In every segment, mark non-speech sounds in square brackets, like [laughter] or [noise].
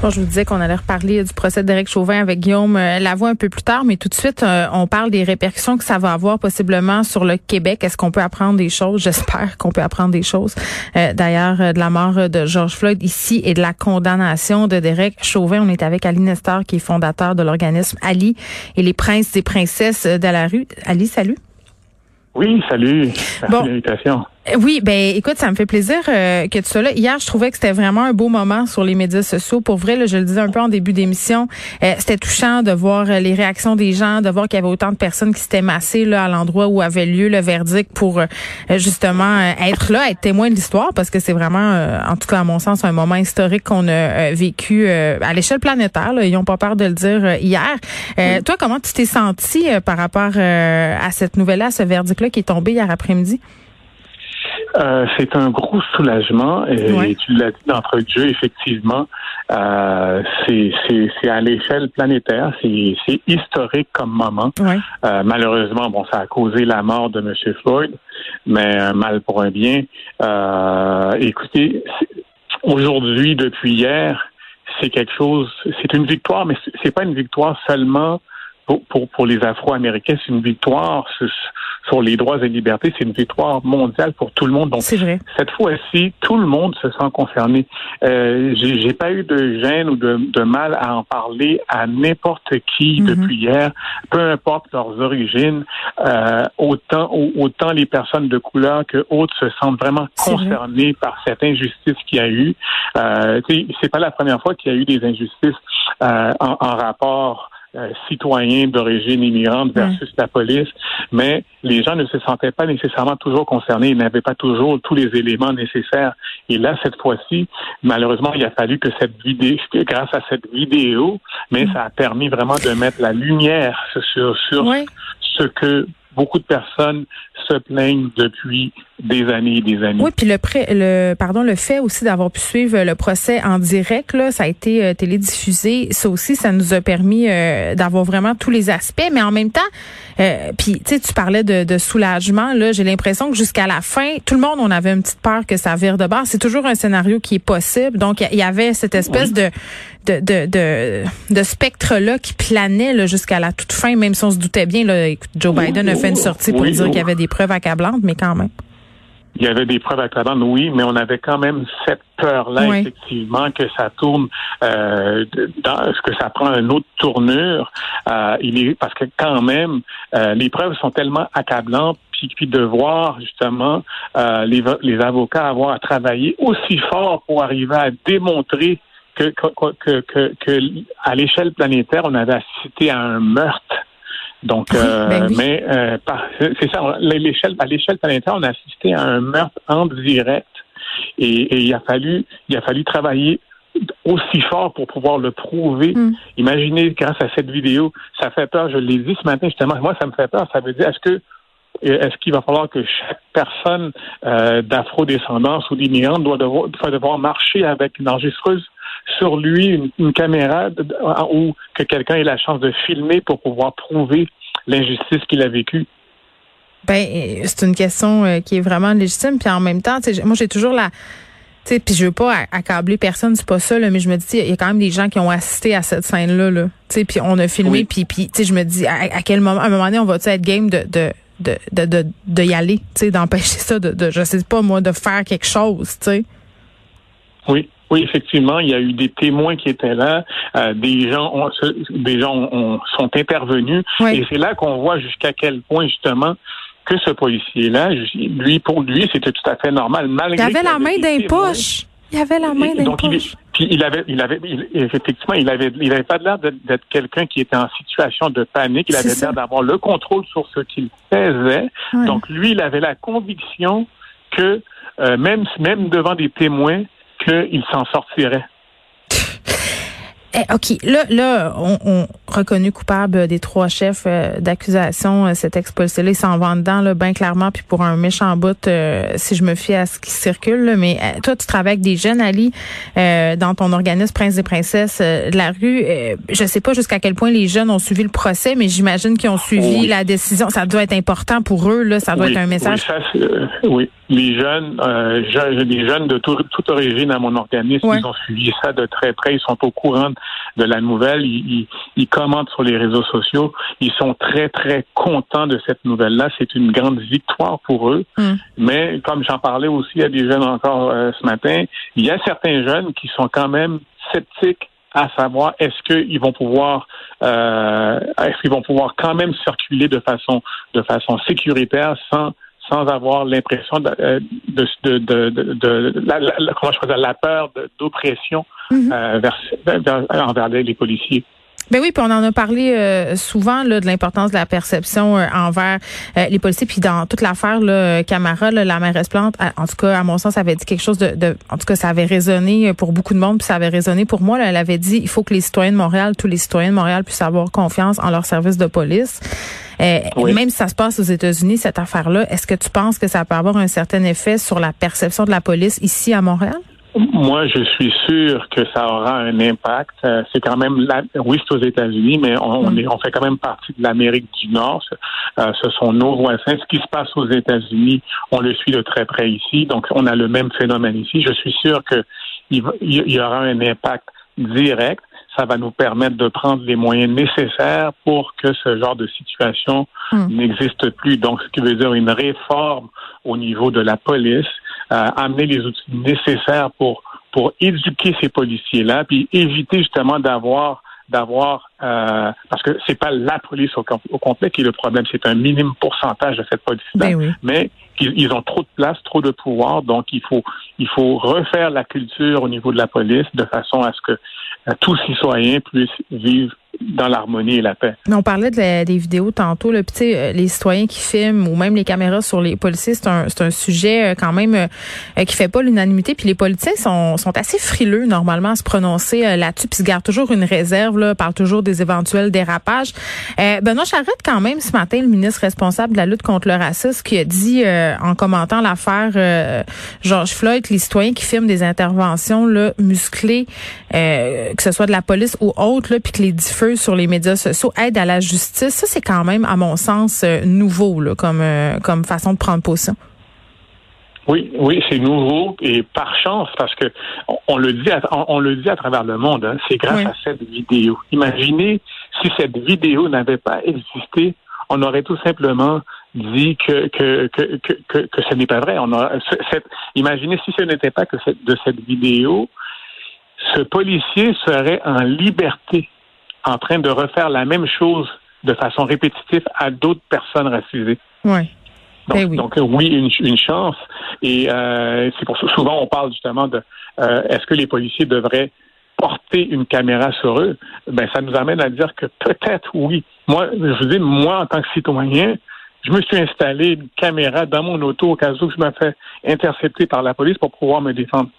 Bon, je vous disais qu'on allait reparler du procès d'Éric Chauvin avec Guillaume euh, Lavoie un peu plus tard, mais tout de suite, euh, on parle des répercussions que ça va avoir possiblement sur le Québec. Est-ce qu'on peut apprendre des choses? [laughs] J'espère qu'on peut apprendre des choses. Euh, D'ailleurs, euh, de la mort de George Floyd ici et de la condamnation de Derek Chauvin. On est avec Ali Nestor, qui est fondateur de l'organisme Ali et les princes et princesses de la rue. Ali, salut. Oui, salut. Merci Bon. de l'invitation. Oui, ben écoute, ça me fait plaisir euh, que tu sois là. Hier, je trouvais que c'était vraiment un beau moment sur les médias sociaux. Pour vrai, là, je le disais un peu en début d'émission, euh, c'était touchant de voir euh, les réactions des gens, de voir qu'il y avait autant de personnes qui s'étaient massées là à l'endroit où avait lieu le verdict pour euh, justement être là, être témoin de l'histoire, parce que c'est vraiment, euh, en tout cas à mon sens, un moment historique qu'on a euh, vécu euh, à l'échelle planétaire. là. Ils n'ont pas peur de le dire hier. Euh, Toi, comment tu t'es senti euh, par rapport euh, à cette nouvelle-là, à ce verdict-là qui est tombé hier après-midi? Euh, c'est un gros soulagement et Ouais. tu l'as dit d'entrée de jeu, effectivement. Euh, c'est, à l'échelle planétaire, c'est, historique comme moment. Ouais. Euh, malheureusement, bon, ça a causé la mort de M. Floyd, mais un mal pour un bien. Euh, écoutez, aujourd'hui, depuis hier, c'est quelque chose, c'est une victoire, mais c'est pas une victoire seulement pour, pour, pour les Afro-Américains, c'est une victoire sur, sur les droits et libertés, c'est une victoire mondiale pour tout le monde. Donc, vrai. cette fois-ci, tout le monde se sent concerné. Euh, j'ai pas eu de gêne ou de, de mal à en parler à n'importe qui Mhm. depuis hier, peu importe leurs origines. Euh, autant au- autant les personnes de couleur que autres se sentent vraiment vrai. concernées par cette injustice qu'il y a eu. Euh, c'est pas la première fois qu'il y a eu des injustices euh, en, en rapport euh, citoyen d'origine immigrante versus la police, mais les gens ne se sentaient pas nécessairement toujours concernés, ils n'avaient pas toujours tous les éléments nécessaires. Et là, cette fois-ci, malheureusement, il a fallu que cette vidéo, grâce à cette vidéo, mais ça a permis vraiment de mettre la lumière sur, ce que beaucoup de personnes se plaignent depuis des années et des années. Oui, puis le pré, le pardon, le fait aussi d'avoir pu suivre le procès en direct là, ça a été euh, télédiffusé. Ça aussi, ça nous a permis euh, d'avoir vraiment tous les aspects, mais en même temps, euh, puis tu sais, tu parlais de, de soulagement là. J'ai l'impression que jusqu'à la fin, tout le monde, on avait une petite peur que ça vire de bord. C'est toujours un scénario qui est possible. Donc il y avait cette espèce de de, de, de, de spectre-là qui planait là, jusqu'à la toute fin, même si on se doutait bien. Là, écoute, Joe Biden a fait une sortie pour dire qu'il y avait des preuves accablantes, mais quand même. Il y avait des preuves accablantes, oui, mais on avait quand même cette peur-là, Oui. effectivement, que ça tourne, euh, dans, que ça prend une autre tournure. Euh, il est parce que quand même, euh, les preuves sont tellement accablantes, puis, de voir justement euh, les, les avocats avoir à travailler aussi fort pour arriver à démontrer que, que, que, que, que à l'échelle planétaire, on avait assisté à un meurtre. Donc, euh, ben oui. mais euh, c'est ça. À l'échelle, à l'échelle planétaire, on a assisté à un meurtre en direct, et, et il a fallu, il a fallu travailler aussi fort pour pouvoir le prouver. Mm. Imaginez, grâce à cette vidéo, ça fait peur. Je l'ai dit ce matin justement. Moi, ça me fait peur. Ça veut dire, est-ce que est-ce qu'il va falloir que chaque personne euh, d'afro-descendance ou d'immigrante doit devoir, doit devoir marcher avec une enregistreuse sur lui, une, une caméra, ou que quelqu'un ait la chance de filmer pour pouvoir prouver l'injustice qu'il a vécue? Ben, euh, c'est une question euh, qui est vraiment légitime. Puis en même temps, moi, j'ai toujours la. Puis je veux pas accabler personne, c'est pas ça, là, mais je me dis, il y a quand même des gens qui ont assisté à cette scène-là, là. Tu sais, puis on a filmé, Oui. puis, je me dis, à, à quel moment, à un moment donné, on va-tu être game de, de, de, de, de, de y aller, tu sais, d'empêcher ça, de, de, je sais pas, moi, de faire quelque chose, tu sais? Oui, oui, effectivement, il y a eu des témoins qui étaient là, euh, des gens, ont, se- des gens ont- sont intervenus, Oui. et c'est là qu'on voit jusqu'à quel point justement que ce policier-là, lui pour lui, c'était tout à fait normal, malgré. Il avait la main des poches. Il avait la main dans les poches. puis il avait, il avait, il- effectivement, il avait, il avait pas l'air d'être quelqu'un qui était en situation de panique. Il avait l'air d'avoir le contrôle sur ce qu'il faisait. Ouais. Donc, lui, il avait la conviction que euh, même, même devant des témoins, qu'il s'en sortirait. Eh, OK. Là, là, on, on reconnu coupable des trois chefs euh, d'accusation, euh, cet expulsé-là, il s'en va dedans, là, bien clairement, puis pour un méchant bout, euh, si je me fie à ce qui circule. mais toi, tu travailles avec des jeunes, Ali, dans ton organisme Prince et Princesses de la rue. je sais pas jusqu'à quel point les jeunes ont suivi le procès, mais j'imagine qu'ils ont suivi la décision. Ça doit être important pour eux, là. Ça doit être un message. Oui, Les jeunes, les jeunes de toute origine à mon organisme, ils ont suivi ça de très près. Ils sont au courant de la nouvelle. Ils, commentent sur les réseaux sociaux. Ils sont très, très contents de cette nouvelle-là. C'est une grande victoire pour eux. Hmm. Mais comme j'en parlais aussi à des jeunes encore euh, ce matin, il y a certains jeunes qui sont quand même sceptiques à savoir est-ce qu'ils vont pouvoir euh, est-ce qu'ils vont pouvoir quand même circuler de façon de façon sécuritaire sans sans avoir l'impression de, euh, de, de, de, la, la, comment je la peur d'oppression euh, vers, envers les policiers. Ben oui, puis on en a parlé euh, souvent là, de l'importance de la perception euh, envers euh, les policiers. Puis dans toute l'affaire, là, Camara, la mairesse Plante, en tout cas, à mon sens, ça avait dit quelque chose de, de, En tout cas, ça avait résonné pour beaucoup de monde, puis ça avait résonné pour moi. Là, elle avait dit il faut que les citoyens de Montréal, tous les citoyens de Montréal puissent avoir confiance en leur service de police. Même si ça se passe aux États-Unis, cette affaire-là, est-ce que tu penses que ça peut avoir un certain effet sur la perception de la police ici à Montréal? Moi, je suis sûr que ça aura un impact. Euh, c'est quand même, la, oui, c'est aux États-Unis, mais on, mm. est, on fait quand même partie de l'Amérique du Nord. Euh, ce sont nos voisins. Ce qui se passe aux États-Unis, on le suit de très près ici. Donc, on a le même phénomène ici. Je suis sûr que il, y aura un impact direct. Ça va nous permettre de prendre les moyens nécessaires pour que ce genre de situation mm. n'existe plus. Donc, ce qui veut dire une réforme au niveau de la police euh, amener les outils nécessaires pour pour éduquer ces policiers-là, puis éviter justement d'avoir d'avoir euh, parce que c'est pas la police au, complet qui est le problème, c'est un minime pourcentage de cette police-là, ben mais ils, ont trop de place, trop de pouvoir, donc il faut il faut refaire la culture au niveau de la police de façon à ce que euh, tous citoyens puissent vivre dans l'harmonie et la paix. On parlait de des vidéos tantôt, là, euh, les citoyens qui filment ou même les caméras sur les policiers, c'est un, un sujet euh, quand même euh, qui fait pas l'unanimité. Puis les policiers sont, sont assez frileux normalement à se prononcer là-dessus, puis se gardent toujours une réserve, là, parlent toujours des éventuels dérapages. Benoît Charette, quand même, ce matin, le ministre responsable de la lutte contre le racisme, qui a dit en commentant l'affaire George Floyd, les citoyens qui filment des interventions là, musclées, que ce soit de la police ou autre, puis que les diffusent sur les médias sociaux aide à la justice, ça c'est quand même, à mon sens, euh, nouveau là, comme, euh, comme façon de prendre position. Oui, oui, c'est nouveau et par chance parce que on, le dit, à, on, le dit à travers le monde. Hein, c'est grâce à cette vidéo. Imaginez si cette vidéo n'avait pas existé, on aurait tout simplement dit que que que que, que, ce n'est pas vrai. On a, cette, imaginez si ce n'était pas que de cette vidéo, ce policier serait en liberté en train de refaire la même chose de façon répétitive à d'autres personnes racisées. Ouais. Donc, ben oui. donc oui, une, chance. Et euh, c'est pour ça souvent on parle justement de euh, est-ce que les policiers devraient porter une caméra sur eux? Ben ça nous amène à dire que peut-être oui. Moi, je vous dis, moi en tant que citoyen, je me suis installé une caméra dans mon auto au cas où je me fais intercepter par la police pour pouvoir me défendre.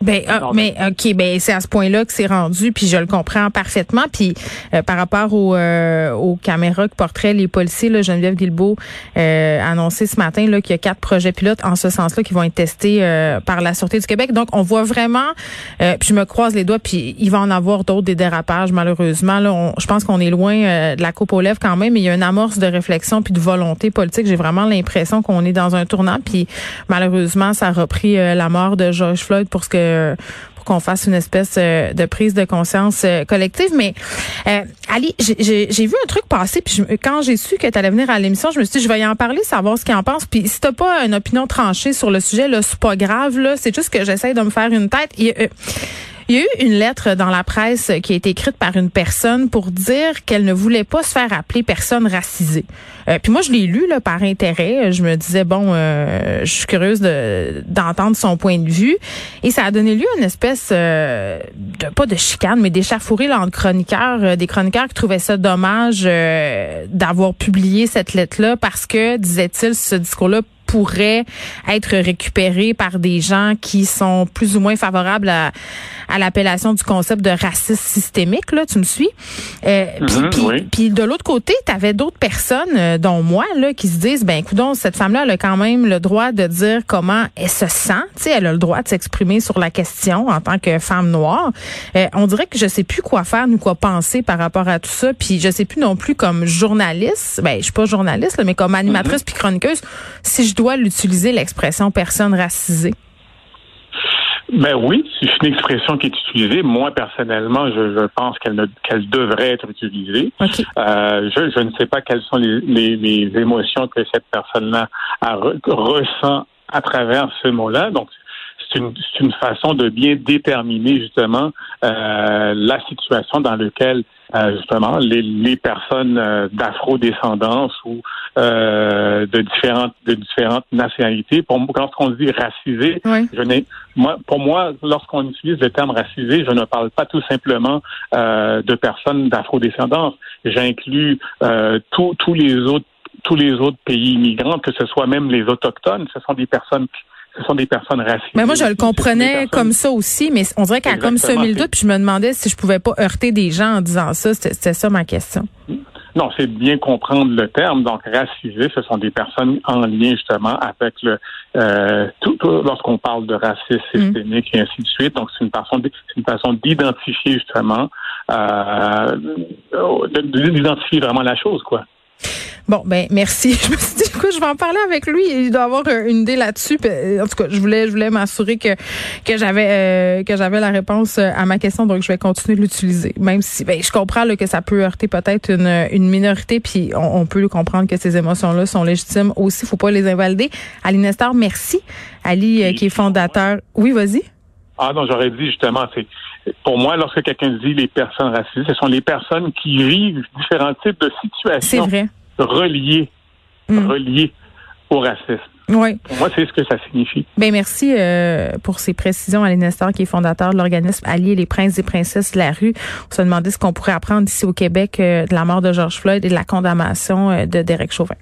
Ben, ah, mais ok, ben c'est à ce point-là que c'est rendu, puis je le comprends parfaitement. Puis euh, par rapport aux, euh, aux caméras que porteraient les policiers, là, Geneviève Guilbeault euh, a annoncé ce matin là qu'il y a quatre projets pilotes en ce sens-là qui vont être testés par la sûreté du Québec. Donc on voit vraiment, puis je me croise les doigts, puis il va en avoir d'autres des dérapages malheureusement. Là, je pense qu'on est loin de la coupe aux lèvres quand même, mais il y a une amorce de réflexion puis de volonté politique. J'ai vraiment l'impression qu'on est dans un tournant, puis malheureusement ça a repris la mort de George Floyd pour ce que euh, pour qu'on fasse une espèce euh, de prise de conscience euh, collective. Mais Ali, j'ai vu un truc passer, puis quand j'ai su que tu allais venir à l'émission, je me suis dit, je vais y en parler, savoir ce qu'il en pense. Puis si t'as pas une opinion tranchée sur le sujet, là, c'est pas grave. Là, c'est juste que j'essaie de me faire une tête. Il y a eu une lettre dans la presse qui a été écrite par une personne pour dire qu'elle ne voulait pas se faire appeler personne racisée. Euh, puis moi, je l'ai lu là, par intérêt. Je me disais, bon, euh, je suis curieuse d'entendre son point de vue. Et ça a donné lieu à une espèce, euh, de, pas de chicane, mais d'échafourée entre chroniqueurs, des chroniqueurs qui trouvaient ça dommage d'avoir publié cette lettre-là parce que, disait-il, ce discours-là pourrait être récupéré par des gens qui sont plus ou moins favorables à, à l'appellation du concept de racisme systémique. Là, tu me suis? Euh, Mhm, Puis de l'autre côté, tu avais d'autres personnes, euh, dont moi, là, qui se disent, ben, écoute, cette femme-là, elle a quand même le droit de dire comment elle se sent. Tu sais, elle a le droit de s'exprimer sur la question en tant que femme noire. Euh, on dirait que je sais plus quoi faire ni quoi penser par rapport à tout ça. Puis je sais plus non plus comme journaliste, ben, je suis pas journaliste, là, mais comme animatrice puis chroniqueuse, si je dois l'utiliser l'expression personne racisée. Ben oui, c'est une expression qui est utilisée. Moi, personnellement, je, je pense qu'elle qu'elle devrait être utilisée. Okay. Euh, je, je, ne sais pas quelles sont les, les, les émotions que cette personne-là ressent à travers ce mot-là. Donc, c'est une, une, façon de bien déterminer justement euh, la situation dans laquelle euh, justement les, les personnes euh, d'afro-descendance ou euh, de différentes de différentes nationalités. Pour moi, lorsqu'on dit racisé, oui. je n'ai moi pour moi, lorsqu'on utilise le terme racisé, je ne parle pas tout simplement euh, de personnes d'afro-descendance. J'inclus euh, tous tous les autres tous les autres pays immigrants, que ce soit même les autochtones, ce sont des personnes ce sont des personnes racisées. Mais moi, je le comprenais comme ça aussi, mais on dirait qu'elle a comme semé le doute, puis je me demandais si je pouvais pas heurter des gens en disant ça. C'était ça ma question. Non, c'est de bien comprendre le terme. Donc, racisé, ce sont des personnes en lien justement avec le euh, tout, tout lorsqu'on parle de racisme systémique mm. et ainsi de suite. Donc, c'est une façon une façon d'identifier justement euh, d'identifier vraiment la chose, quoi. Bon, ben merci. [laughs] Je me suis dit, écoute, je vais en parler avec lui. Il doit avoir une idée là-dessus. En tout cas, je voulais, je voulais m'assurer que que j'avais euh, que j'avais la réponse à ma question, donc je vais continuer de l'utiliser. Même si, ben, je comprends là, que ça peut heurter peut-être une, une minorité, puis on, on peut comprendre que ces émotions-là sont légitimes aussi. Faut pas les invalider. Ali Nestor, merci. Ali, euh, qui est fondateur. Oui, vas-y. Ah non, j'aurais dit justement, c'est pour moi, lorsque quelqu'un dit les personnes racistes, ce sont les personnes qui vivent différents types de situations. Vrai relié, mmh. relié au racisme. Oui. Pour moi, c'est ce que ça signifie. Ben merci euh, pour ces précisions, Alain Nestor, qui est fondateur de l'organisme Allier les princes et princesses de la rue. On se demandait ce qu'on pourrait apprendre ici au Québec euh, de la mort de George Floyd et de la condamnation euh, de Derek Chauvin.